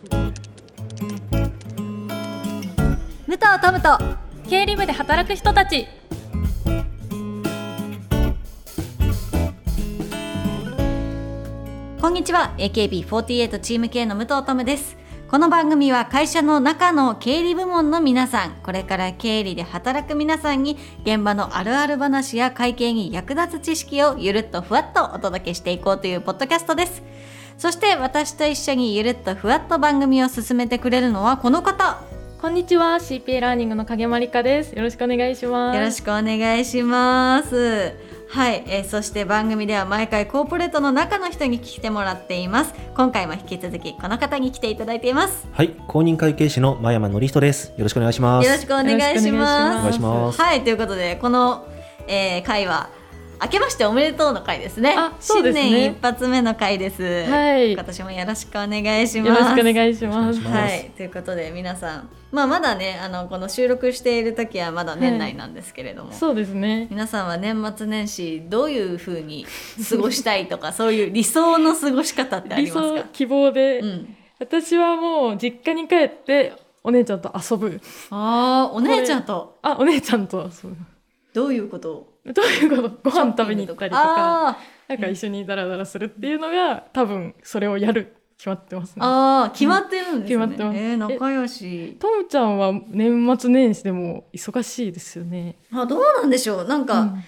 武藤トムと経理部で働く人たち。こんにちは。AKB48 チーム K の武藤トムです。この番組は会社の中の経理部門の皆さん。これから経理で働く皆さんに現場のあるある話や会計に役立つ知識をゆるっとふわっとお届けしていこうというポッドキャストです。そして私と一緒にゆるっとふわっと番組を進めてくれるのはこの方。こんにちは CPA ラーニングの影まりかです。よろしくお願いします。よろしくお願いします。はい、えーそして番組では毎回コーポレートの中の人に聞いてもらっています。今回も引き続きこの方に来ていただいています。はい、公認会計士の真山則人です。よろしくお願いします。よろしくお願いします。はいということでこの、えー、回は明けましておめでとうの回ですね。あそうですね。新年一発目の回です、はい。今年もよろしくお願いします。よろしくお願いします。はい、ということで皆さん、まあ、まだねあのこの収録している時はまだ年内なんですけれども、そうですね。皆さんは年末年始どういうふうに過ごしたいとか そういう理想の過ごし方ってあり理ますか？想希望で、うん、私はもう実家に帰ってお姉ちゃんと遊ぶ。あーお姉ちゃんと。あお姉ちゃんと遊ぶ。どういうこと？をどういうこと？ご飯食べに行ったりとかあなんか一緒にダラダラするっていうのが多分それをやる決まってますーね。あー決まってるんですね、決まってます。えー仲良し。トムちゃんは年末年始でも忙しいですよね。あどうなんでしょう？なんか、うん。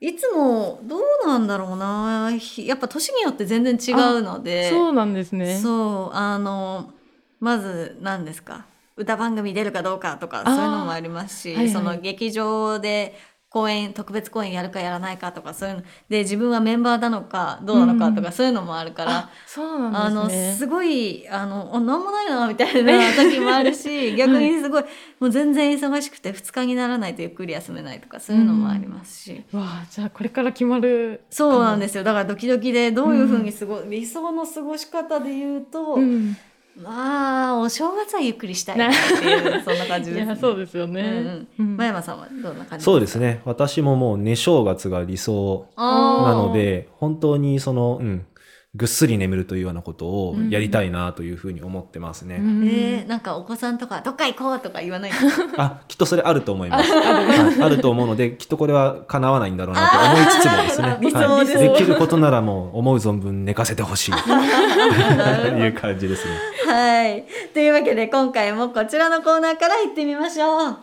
いつもどうなんだろうな。ひやっぱ年によって全然違うので。そうなんですね。そうあのまず何ですか？歌番組出るかどうかとかそういうのもありますし、はいはい。その劇場で公演特別公演やるかやらないかとかそういうので自分はメンバーなのかどうなのかとか、うんそういうのもあるからあ。そうあのなんですね。すごいあのあなんもないなみたいな時もあるし 逆にすごい、もう全然忙しくて2日にならないとゆっくり休めないとかそういうのもありますし、わあじゃあこれから決まる。そうなんですよだからドキドキでどういうふうに過ご、理想の過ごし方で言うと、うん。まあお正月はゆっくりしたいなっていうそんな感じです、ね。いやそうですよね。うんうんうん真山さんはどんな感じそうですね。私ももう寝正月が理想なので、本当にその、うん、ぐっすり眠るというようなことをやりたいなというふうに思ってますね。うんえー、なんかお子さんとかどっか行こうとか言わないあ、きっとそれあると思います。はいあると思うので、きっとこれは叶わないんだろうなと思いつつもですね。はいできることならもう思う存分寝かせてほしい という感じですね。はい。というわけで今回もこちらのコーナーから行ってみましょう。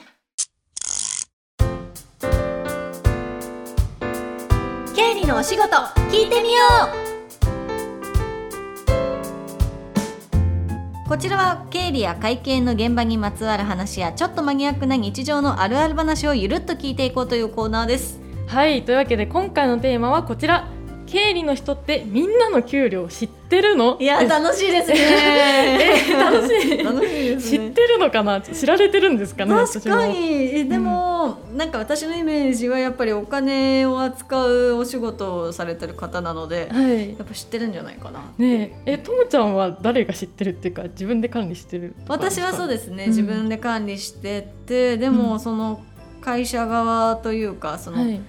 経理のお仕事聞いてみようこちらは経理や会計の現場にまつわる話やちょっとマニアックな日常のあるある話をゆるっと聞いていこうというコーナーです。はいというわけで今回のテーマはこちら。経理の人ってみんなの給料知ってるの？いや楽しいですね。え楽しい。楽しいですね。知ってるのかな？知られてるんですかね？確かに。えでも、なんか私のイメージはやっぱりお金を扱うお仕事をされてる方なのではい。やっぱ知ってるんじゃないかな。ねえ。えともちゃんは誰が知ってるっていうか自分で管理してる私はそうでですね、うん。自分で管理しててでも、うん。その会社側というかその、はい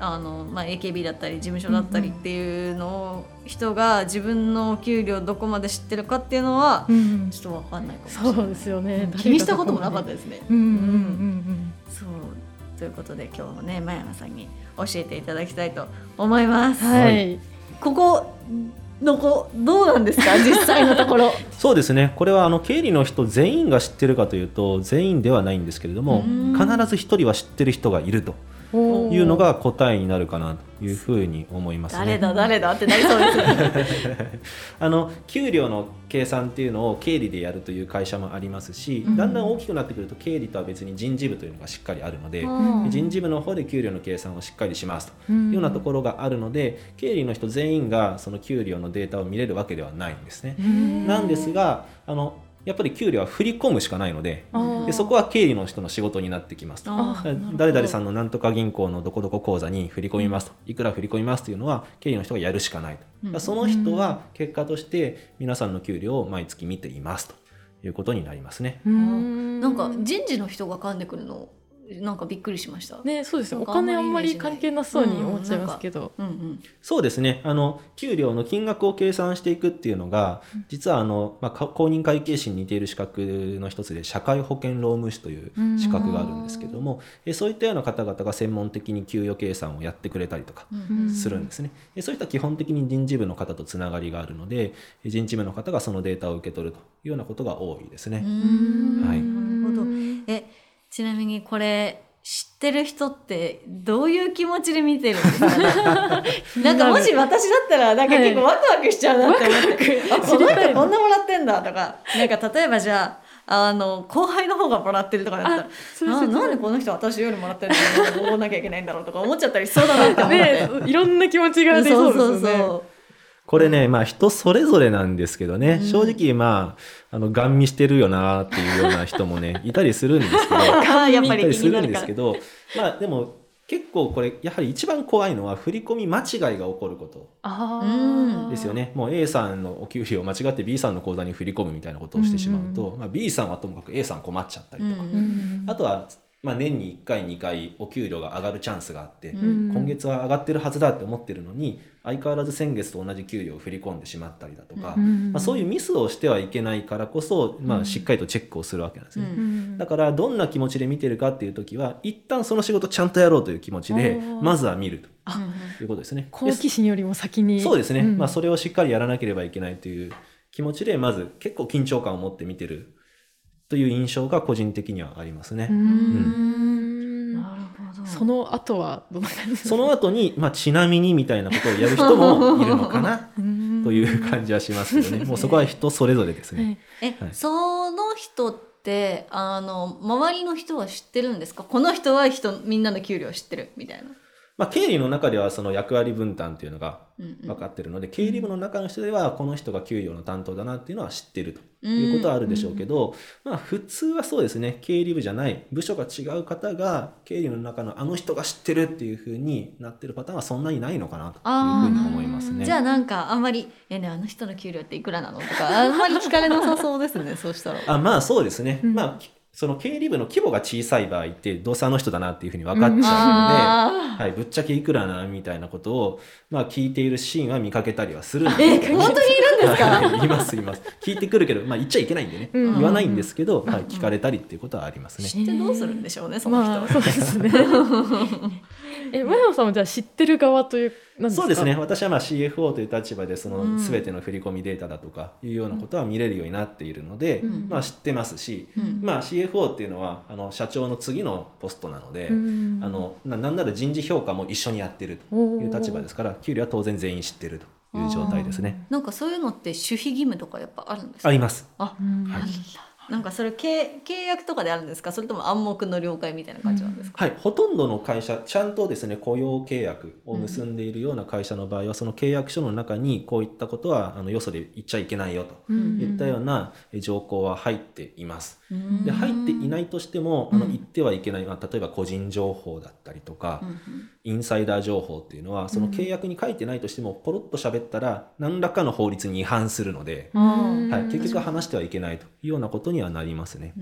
あのまあ、AKB だったり事務所だったりっていうのを、人が自分のお給料どこまで知ってるかっていうのは、うんちょっと分かんないかもしれない。そうですよね。気にしたこともなかったですね。うんうんうんそう。ということで今日もね真山さんに教えていただきたいと思います。うんはい。ここのこどうなんですか？実際のところ。そうですね。これはあの経理の人全員が知ってるかというと全員ではないんですけれどもうん、必ず一人は知ってる人がいるというのが答えになるかなというふうに思いますね。誰だ誰だってなりそうですね。あの給料の計算っていうのを経理でやるという会社もありますし、うんだんだん大きくなってくると経理とは別に人事部というのがしっかりあるので、うん人事部の方で給料の計算をしっかりしますとうんいうようなところがあるので、経理の人全員がその給料のデータを見れるわけではないんですね。うんなんですがあのやっぱり給料は振り込むしかないのででそこは経理の人の仕事になってきますと。誰々さんのなんとか銀行のどこどこ口座に振り込みますと。いくら振り込みますというのは経理の人がやるしかないと、その人は結果として皆さんの給料を毎月見ていますということになりますね。うん。なんか人事の人が噛んでくるのなんかびっくりしました。ねそうですねお金あんまり関係なさそうに思っちゃいますけど、うんうん。そうですね。あの、給料の金額を計算していくっていうのが、実はあの、まあ、か公認会計士に似ている資格の一つで、社会保険労務士という資格があるんですけども、えそういったような方々が専門的に給与計算をやってくれたりとかうんするんですね。でそういった基本的に人事部の方とつながりがあるので、え人事部の方がそのデータを受け取るというようなことが多いですね。うんはいなるほど。え、ちなみにこれ、知ってる人ってどういう気持ちで見てるんですかなんかもし私だったらなんか結構ワクワクしちゃうなって思って、あこの人こんなもらってんだとかなんか例えばじゃああの後輩の方がもらってるとかだったらななんでこの人私よりもらってるの？におごんなきゃいけないんだろうとか思っちゃったりしそうだなって思って。ねいろんな気持ちが出そうですよね。うこれね、まあ人それぞれなんですけどね、うん。正直まあ、あの、ガン見してるよなっていうような人もね、いたりするんですけど、あやっぱりいたりするんですけど、まあでも結構これ、やはり一番怖いのは振り込み間違いが起こること。ですよね。もう A さんのお給料を間違って B さんの口座に振り込むみたいなことをしてしまうと、まあ B さんはともかく A さん困っちゃったりとか、うん。あとは、まあ年に1回2回お給料が上がるチャンスがあって、うん。今月は上がってるはずだって思ってるのに相変わらず先月と同じ給料を振り込んでしまったりだとか、うん。まあ、そういうミスをしてはいけないからこそ、まあ、うん。しっかりとチェックをするわけなんですね。だからどんな気持ちで見てるかっていう時は一旦その仕事ちゃんとやろうという気持ちでまずは見るとあいうことですね。好奇心よりも先に。でそうですね、ん。まあ、それをしっかりやらなければいけないという気持ちでまず結構緊張感を持って見てるという印象が個人的にはありますね。うんなるほど。その後はその後に、まあ、ちなみにみたいなことをやる人も いるのかな？うんという感じはしますけどね。もうそこは人それぞれですね。え、はいその人ってあの周りの人は知ってるんですか？この人は人みんなの給料知ってるみたいな。まあ、経理の中ではその役割分担っていうのがうんうん。分かってるので、経理部の中の人ではこの人が給料の担当だなっていうのは知ってるということはあるでしょうけど、まあ普通はそうですね。経理部じゃない。部署が違う方が経理の中のあの人が知ってるっていうふうになってるパターンはそんなにないのかなというふうに思いますね。じゃあなんかあんまり「えねあの人の給料っていくらなの?」とかあんまり聞かれなさそうですねそうしたら。あまあそうですね、うん。まあその経理部の規模が小さい場合ってどうせあの人だなっていうふうに分かっちゃうので、あはい、ぶっちゃけいくらなみたいなことを、まあ、聞いているシーンは見かけたりはするんーえ本当にいるんですか？はいいますいます。聞いてくるけど、まあ、言っちゃいけないんでね、うん。言わないんですけど、はい、聞かれたりっていうことはありますね。知ってどうするんでしょうねその人は。まあそうですね え前野さんはじゃあ知ってる側というなんですか？そうですね。私はまあ CFO という立場でそうん。の全ての振り込みデータだとかいうようなことは見れるようになっているので、うん。まあ、知ってますし、うん。まあ、CFO っていうのはあの社長の次のポストなので、うん。あのななんなら人事評価も一緒にやってるという立場ですから給料は当然全員知ってるという状態ですね。なんかそういうのって守秘義務とかやっぱあるんですか？あります。あうんはいなんかそれ契契約とかであるんですか？それとも暗黙の了解みたいな感じなんですか、はい、ほとんどの会社、ちゃんとですね、雇用契約を結んでいるような会社の場合は、その契約書の中に、こういったことは、あの、よそで言っちゃいけないよとうん。いったようなえ条項は入っています。うん。で、入っていないとしても、あの、うん言ってはいけない、まあ、例えば個人情報だったりとかう、んインサイダー情報っていうのは、その契約に書いてないとしても、ポロッと喋ったら、何らかの法律に違反するので、うん。はい、結局話してはいけないというようなことにはなりますね。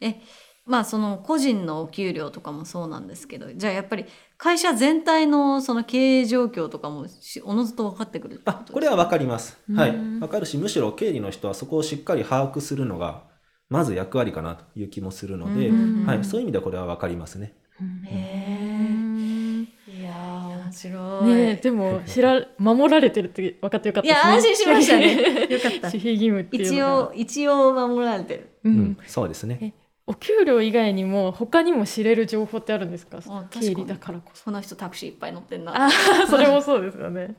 えまあその個人のお給料とかもそうなんですけどじゃあやっぱり会社全体のその経営状況とかもしおのずと分かってくるってあこれは分かります。はい。うん。分かるし、むしろ経理の人はそこをしっかり把握するのが、まず役割かなという気もするので、うんはい、そういう意味ではこれは分かりますね。うん。いやー面白い、ねえでも知ら守られてるって分かってよかったいですね。や安心しましたね。よかった。守秘義務っていう一のが。応一応守られてる。ううん。ん、そうですね。お給料以外にも他にも知れる情報ってあるんですか？経理だからこそ。この人タクシーいっぱい乗ってんな。ああそれもそうですよね。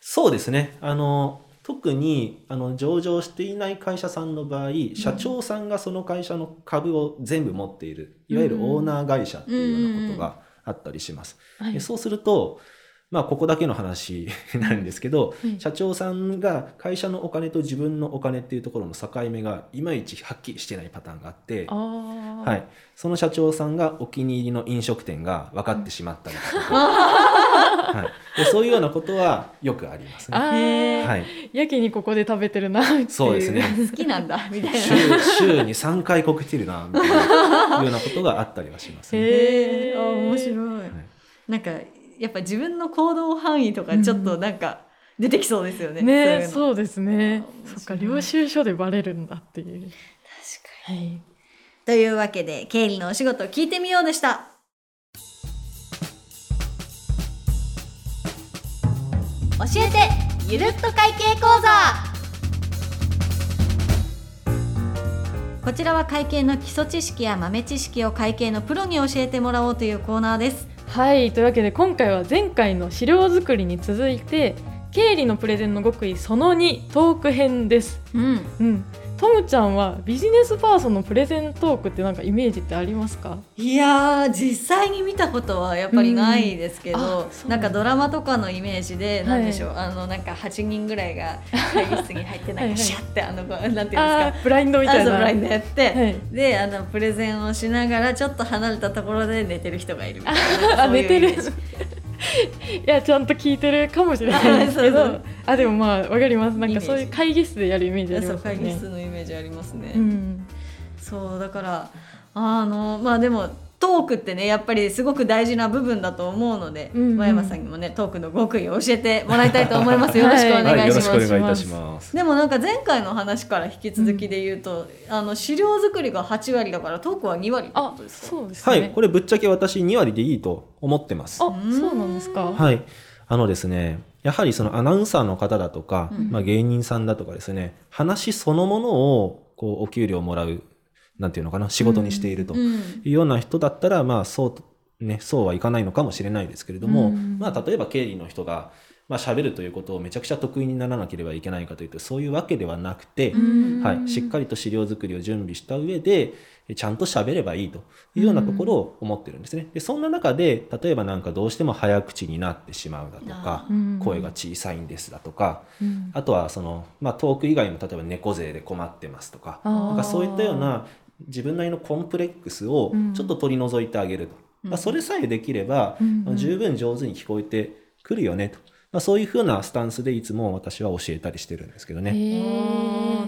そうですね。あの、特にあの上場していない会社さんの場合、社長さんがその会社の株を全部持っている、いわゆるオーナー会社っていうようなことがあったりします。はい。でそうすると、まあ、ここだけの話なんですけど、はい。社長さんが会社のお金と自分のお金っていうところの境目がいまいちはっきりしてないパターンがあって。はい、その社長さんがお気に入りの飲食店が分かってしまったりだとか、はい、でそういうようなことはよくありますね。はい、やけにここで食べてるなっていう。そうですね。好きなんだ。みたいな。週週に3回こけてるなみたいないうようなことがあったりはしますね。へえあ面白い、はい。なんかやっぱ自分の行動範囲とかちょっとなんか出てきそうですよね、ねそうそうですね。そっか領収書でバレるんだっていう。確かに。はい。というわけで経理のお仕事聞いてみようでした教えてゆるっと会計講座。こちらは会計の基礎知識や豆知識を会計のプロに教えてもらおうというコーナーです。はいというわけで今回は前回の資料作りに続いて経理のプレゼンの極意その2トーク編です。うん。うんトムちゃんはビジネスパーソンのプレゼントークってなんかイメージってありますか？いやー実際に見たことはやっぱりないですけうん。どうなんかドラマとかのイメージではいなんでしょう、あのなんか8人ぐらいが会議室に入ってなんはいはい。かシャってあのなんていうんですあかーブラインドみたいな。ブラインドやって、はい。であのプレゼンをしながらちょっと離れたところで寝てる人がいるみたいな寝てる いやちゃんと聞いてるかもしれないですけど。あでもまあわかります。なんかそういう会議室でやるイメージありますよね。会議室のイメージありますね、うん。そうだからあのまあでもトークってねやっぱりすごく大事な部分だと思うので、うんうん。真山さんにもねトークの極意を教えてもらいたいと思います。よろしくお願いします、はい、よろしくお願いいたします。でもなんか前回の話から引き続きで言うと、あの資料作りが8割だからトークは2割ってこあとですか？そうですね。はい、これぶっちゃけ私2割でいいと思ってます。あそうなんですか？はい、あのですね、やはりそのアナウンサーの方だとか、うん。まあ、芸人さんだとかですね、話そのものをこうお給料をもらう、なんていうのかな、仕事にしていると。うん。いうような人だったら、まあそう、ね、そうはいかないのかもしれないですけれども、うん。まあ、例えば経理の人が、まあ、喋るということをめちゃくちゃ得意にならなければいけないかというと、そういうわけではなくて、うん。はい、しっかりと資料作りを準備した上で、えちゃんと喋ればいいと。いうようなところを思ってるんですね。で、そんな中で、例えばなんかどうしても早口になってしまうだとか、うん。声が小さいんですだとか、うん。あとはその、まあ、トーク以外も例えば猫背で困ってますとか、なんかそういったような自分なりのコンプレックスをうん。ちょっと取り除いてあげると。うん。まあ、それさえできれば、うんまあ十分上手に聞こえてくるよねと。まあ、そういうふうなスタンスでいつも私は教えたりしてるんですけどね。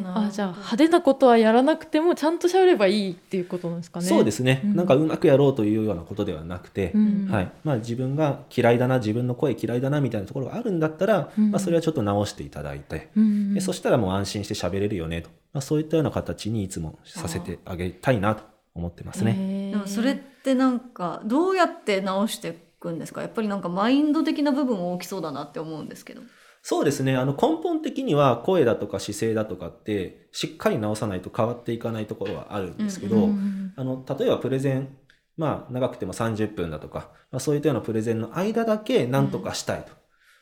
あじゃあ派手なことはやらなくてもちゃんと喋ればいいっていうことなんですかね。そうですね、うん。なんかうまくやろうというようなことではなくて、うん。はい。まあ、自分が嫌いだな自分の声嫌いだなみたいなところがあるんだったら、うん。まあ、それはちょっと直していただいて、うん。でそしたらもう安心して喋れるよねと、まあ、そういったような形にいつもさせてあげたいなと思ってますね。でもそれってなんかどうやって直していくんですか？やっぱりなんかマインド的な部分大きそうだなって思うんですけど。そうですね。あの根本的には声だとか姿勢だとかってしっかり直さないと変わっていかないところはあるんですけど、うんあの例えばプレゼンまあ長くても30分だとか、まあ、そういったようなプレゼンの間だけ何とかしたいと。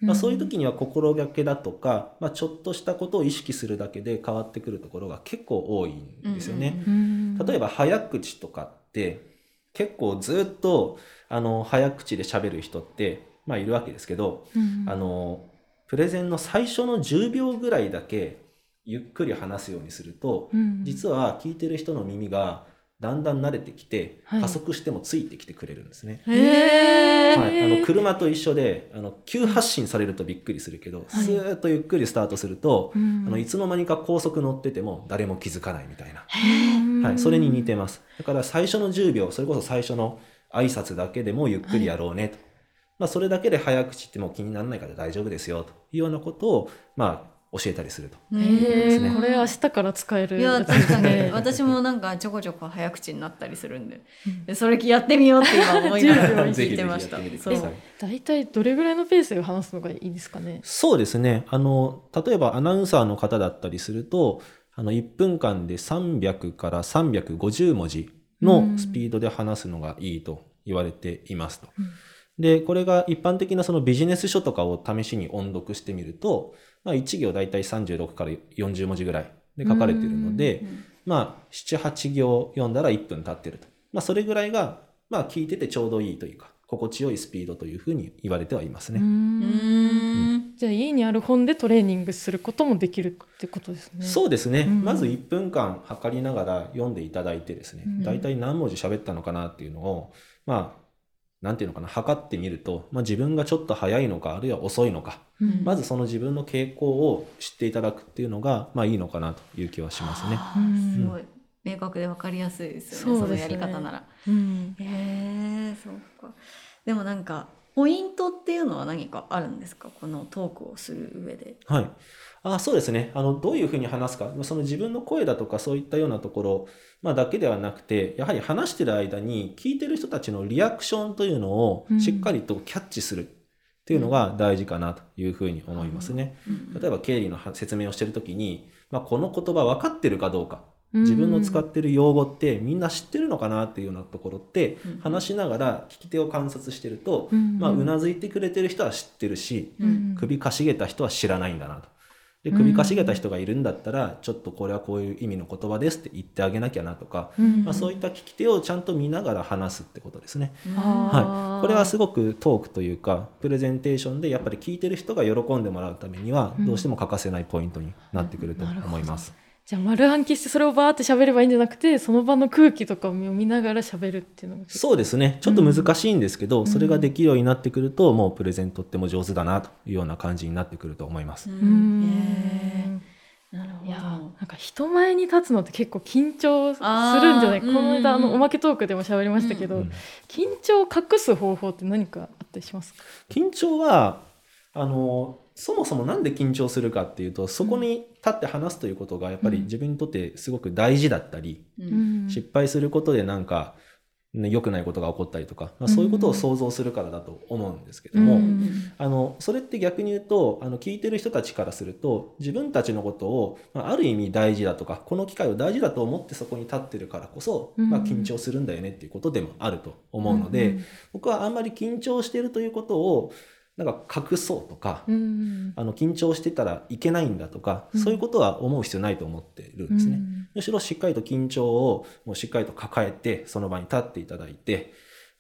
まあ、そういう時には心がけだとか、まあ、ちょっとしたことを意識するだけで変わってくるところが結構多いんですよね。うん。例えば早口とかって結構ずっとあの早口で喋る人って、まあ、いるわけですけど、うん。あのプレゼンの最初の10秒ぐらいだけゆっくり話すようにすると、うん。実は聞いてる人の耳がだんだん慣れてきてはい。加速してもついてきてくれるんですね。へはい、あの車と一緒であの急発進されるとびっくりするけど、はい。スーッとゆっくりスタートすると、うん。あのいつの間にか高速乗ってても誰も気づかないみたいな、うんはい、それに似てます。だから最初の10秒それこそ最初の挨拶だけでもゆっくりやろうねと、まあ、それだけで早口ってもう気にならないから大丈夫ですよと。いうようなことを、まあ、教えたりすると。へですねーこれ明日から使えるいややつで確かに。私もなんかちょこちょこ早口になったりするんで、でそれやってみようって今思いながら 聞いてました大体どれぐらいのペースで話すのがいいですかね。そうですね。あの、例えばアナウンサーの方だったりすると、あの、1分間で300から350文字のスピードで話すのがいいと言われていますと。うんで、これが一般的なそのビジネス書とかを試しに音読してみると、まあ、1行だいたい36から40文字ぐらいで書かれているので、まあ、7、8行読んだら1分経ってると。まあ、それぐらいが、まあ、聞いててちょうどいいというか、心地よいスピードというふうに言われてはいますね。ううんんじゃあ家にある本でトレーニングすることもできるってことですね。そうですね、うんまず1分間測りながら読んでいただいてですね、うん大体何文字喋ったのかなっていうのを、まあ、なんていうのかな測ってみると、まあ、自分がちょっと早いのかあるいは遅いのか、うんまずその自分の傾向を知っていただくっていうのが、まあ、いいのかなという気はしますね。すごい明確で分かりやすいですよねそのやり方なら。うんへえそうか。でもなんかポイントっていうのは何かあるんですか？このトークをする上で。はい。あそうですね。あの、どういうふうに話すか、その自分の声だとかそういったようなところ、まあ、だけではなくて、やはり話してる間に聞いてる人たちのリアクションというのをうん。しっかりとキャッチする。っていうのが大事かなというふうに思いますね。例えば経理の説明をしてるときに、まあ、この言葉分かってるかどうか、自分の使ってる用語ってみんな知ってるのかなっていうようなところってうん。話しながら聞き手を観察してると、うなずいてくれてる人は知ってるし、うん。首かしげた人は知らないんだなと。でうん首かしげた人がいるんだったら、ちょっとこれはこういう意味の言葉ですって言ってあげなきゃなとか、うん。まあ、そういった聞き手をちゃんと見ながら話すってことですね。はい、これはすごくトークというかプレゼンテーションでやっぱり聞いてる人が喜んでもらうためにはうん。どうしても欠かせないポイントになってくると思います。じゃあ丸暗記してそれをバーって喋ればいいんじゃなくてその場の空気とかを見ながら喋るっていうのがそうですね。ちょっと難しいんですけど、ん。それができるようになってくるともうプレゼンとっても上手だなというような感じになってくると思います。なるほいやど。なんか人前に立つのって結構緊張するんじゃない？この間あうんうんのおまけトークでも喋りましたけど、うん。緊張を隠す方法って何かあったりしますか？緊張はあのそもそもなんで緊張するかっていうとそこに立って話すということがやっぱりうん。自分にとってすごく大事だったり、うん。失敗することでなんか、ね、良くないことが起こったりとか、まあ、そういうことを想像するからだと思うんですけども、うん。あのそれって逆に言うとあの聞いてる人たちからすると自分たちのことを、まあ、ある意味大事だとかこの機会を大事だと思ってそこに立ってるからこそ、うん。まあ、緊張するんだよねっていうことでもあると思うので、僕はあんまり緊張してるということをなんか隠そうとか、うんうん。あの緊張してたらいけないんだとか、うん。そういうことは思う必要ないと思ってるんですね。むしろしっかりと緊張をもうしっかりと抱えてその場に立っていただいて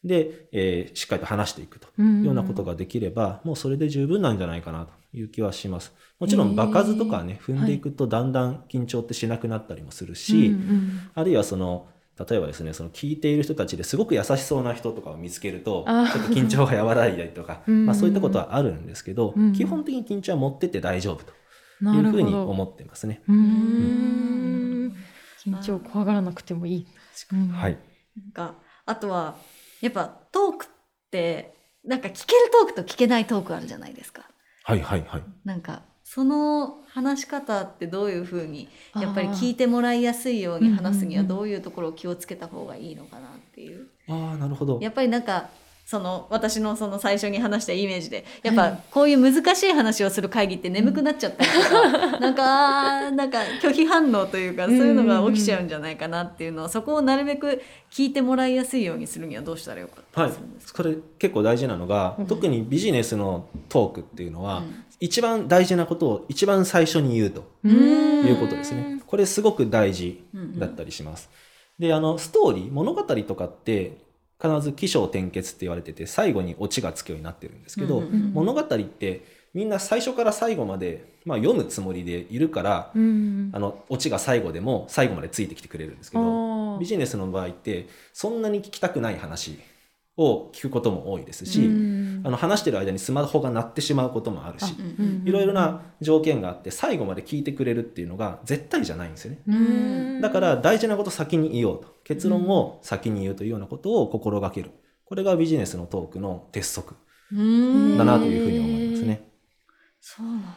で、えーしっかりと話していくというようなことができれば、もうそれで十分なんじゃないかなという気はします。もちろん場数とかね、踏んでいくとだんだん緊張ってしなくなったりもするし、うんうん。あるいはその例えばですねその聞いている人たちですごく優しそうな人とかを見つけるとちょっと緊張が和らいだりとか、うん。まあ、そういったことはあるんですけど、うん。基本的に緊張は持ってって大丈夫とないうふうに思ってますね。うん。ん。緊張を怖がらなくてもいい。うん。はい、なんかあとはやっぱトークってなんか聞けるトークと聞けないトークあるじゃないですか。はいはいはい。なんかその話し方ってどういうふうにやっぱり聞いててもらいやすいように話すにはうんうんうん。どういうところを気をつけた方がいいのかなっていう。ああなるほど。やっぱりなんかその私のその最初に話したイメージでやっぱはい。こういう難しい話をする会議って眠くなっちゃったりとか、なんかあーなんか拒否反応というかそういうのが起きちゃうんじゃないかなっていうのをそこをなるべく聞いてもらいやすいようにするにはどうしたらよかったですか、これ結構大事なのが、うん。特にビジネスのトークっていうのは、うん一番大事なことを一番最初に言うとうん。いうことですね。これすごく大事だったりします。であのストーリー物語とかって必ず起承転結って言われてて最後にオチがつくようになってるんですけど、うんうんうん。物語ってみんな最初から最後まで、まあ、読むつもりでいるから、うんあのオチが最後でも最後までついてきてくれるんですけどビジネスの場合ってそんなに聞きたくない話を聞くことも多いですし、うん。あの話してる間にスマホが鳴ってしまうこともあるし、うんいろいろな条件があって最後まで聞いてくれるっていうのが絶対じゃないんですよね。うん。だから大事なこと先に言おうと。結論を先に言うというようなことを心がける。これがビジネスのトークの鉄則うん。だなというふうに思いますね。そうなんだ。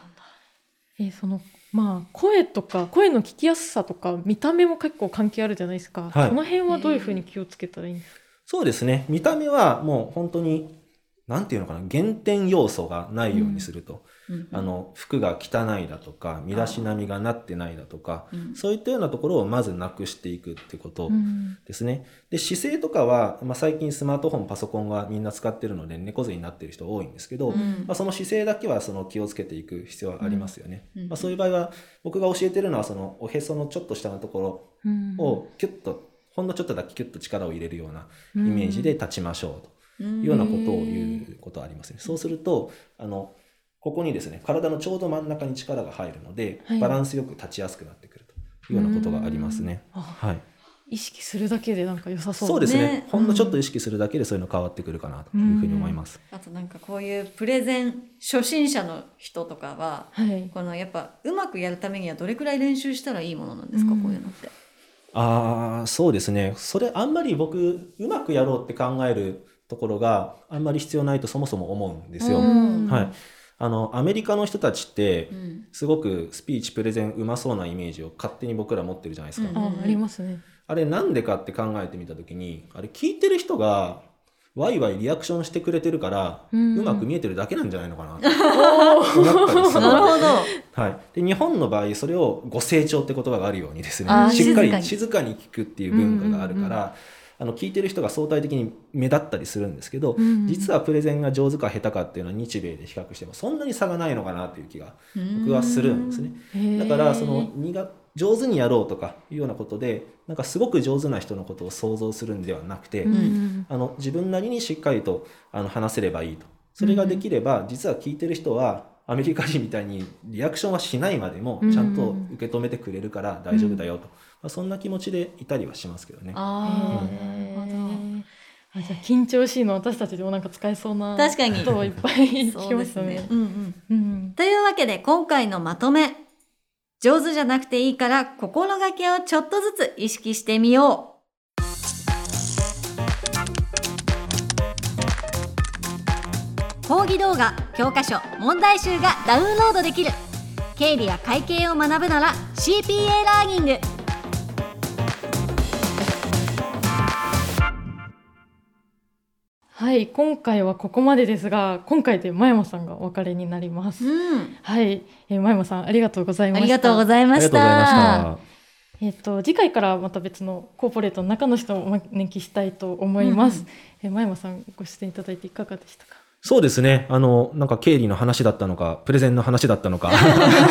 えーそのまあ声とか声の聞きやすさとか見た目も結構関係あるじゃないですか、はい。その辺はどういうふうに気をつけたらいいんですか、そうですね。見た目はもう本当になんていうのかな減点要素がないようにすると、うんあの服が汚いだとか身だしなみがなってないだとかうん。そういったようなところをまずなくしていくってことうん。ですね。で姿勢とかは、まあ、最近スマートフォンパソコンはみんな使ってるので猫背になってる人多いんですけど、うん。まあ、その姿勢だけはその気をつけていく必要はありますよね。うん。まあ、そういう場合は僕が教えてるのはそのおへそのちょっと下のとこうん。ろをキュッと、ほんのちょっとだけキュッと力を入れるようなイメージで立ちましょうというようなことを言うことはありますね。そうするとあのここにですね体のちょうど真ん中に力が入るので、はい。バランスよく立ちやすくなってくるというようなことがありますね。あはい、意識するだけでなんか良さそうそうですね。ねほんのちょっと意識するだけでそういうの変わってくるかなというふうに思います。あとなんかこういうプレゼン初心者の人とかははい。このやっぱうまくやるためにはどれくらい練習したらいいものなんですか、うん。こういうのって。ああそうですね。それあんまり僕うまくやろうって考えるところがあんまり必要ないとそもそも思うんですよ。うん。はい、あのアメリカの人たちってうん。すごくスピーチプレゼンうまそうなイメージを勝手に僕ら持ってるじゃないですか。うん。あありますね。あれなんでかって考えてみた時にあれ聞いてる人がワイワイリアクションしてくれてるから、ううんまく見えてるだけなんじゃないのかな。と思ったりする。なるほど。はい、で日本の場合それをご成長って言葉があるようにですねしっかり静かに。聞くっていう文化があるから、あの聞いてる人が相対的に目立ったりするんですけど、うん。実はプレゼンが上手か下手かっていうのは日米で比較してもそんなに差がないのかなという気が僕はするんですね。だからその苦上手にやろうとかいうようなことでなんかすごく上手な人のことを想像するんではなくて、うんうんあの自分なりにしっかりとあの話せればいいとそれができれば、実は聞いてる人はアメリカ人みたいにリアクションはしないまでもうんちゃんと受け止めてくれるから大丈夫だよと、まあ、そんな気持ちでいたりはしますけどね。ああ、緊張しいの私たちでもなんか使えそうな確かにことをいっぱい聞そきましたねうですね。。うんうん。うんというわけで今回のまとめ。上手じゃなくていいから心がけをちょっとずつ意識してみよう。講義動画、教科書、問題集がダウンロードできる。経理や会計を学ぶなら CPA ラーニング。はい今回はここまでですが今回で前山さんがお別れになります。うん。はい、えー、前山さんありがとうございました。ありがとうございあました。た。えっ、と次回からまた別のコーポレートの中の人をお招きしたいと思います。うんえー前山さんご出演いただいていかがでしたか？そうですね。あの、なんか経理の話だったのか、プレゼンの話だったのか。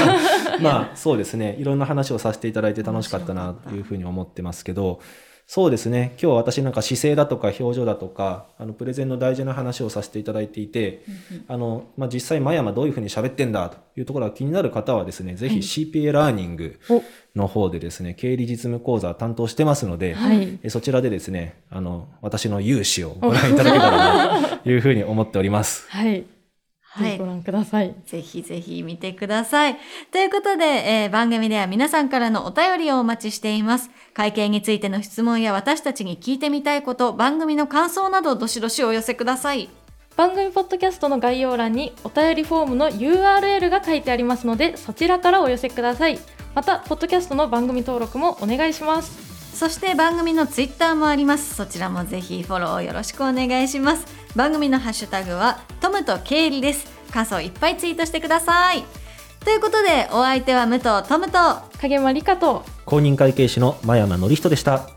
まあ、そうですね。いろんな話をさせていただいて楽しかったなというふうに思ってますけど、そうですね。今日私なんか姿勢だとか表情だとか、あの、プレゼンの大事な話をさせていただいていて、あの、まあ、実際、真山どういうふうに喋ってんだというところが気になる方はですね、ぜひ CPA ラーニングおの方でですね、経理実務講座担当してますので、はい。えそちらでですね、あの、私の勇姿をご覧いただけたらなと いうふうに思っております。はい。はいご。覧ください。ぜひぜひ見てください。ということで、えー番組では皆さんからのお便りをお待ちしています。会計についての質問や私たちに聞いてみたいこと、番組の感想などどしどしお寄せください。番組ポッドキャストの概要欄にお便りフォームの URL が書いてありますのでそちらからお寄せくださいまたポッドキャストの番組登録もお願いしますそして番組のツイッターもあります。そちらもぜひフォローよろしくお願いします。番組のハッシュタグはトムとケイリです。感想いっぱいツイートしてください。ということで、お相手は武藤トムと影間理香と公認会計士の真山則人でした。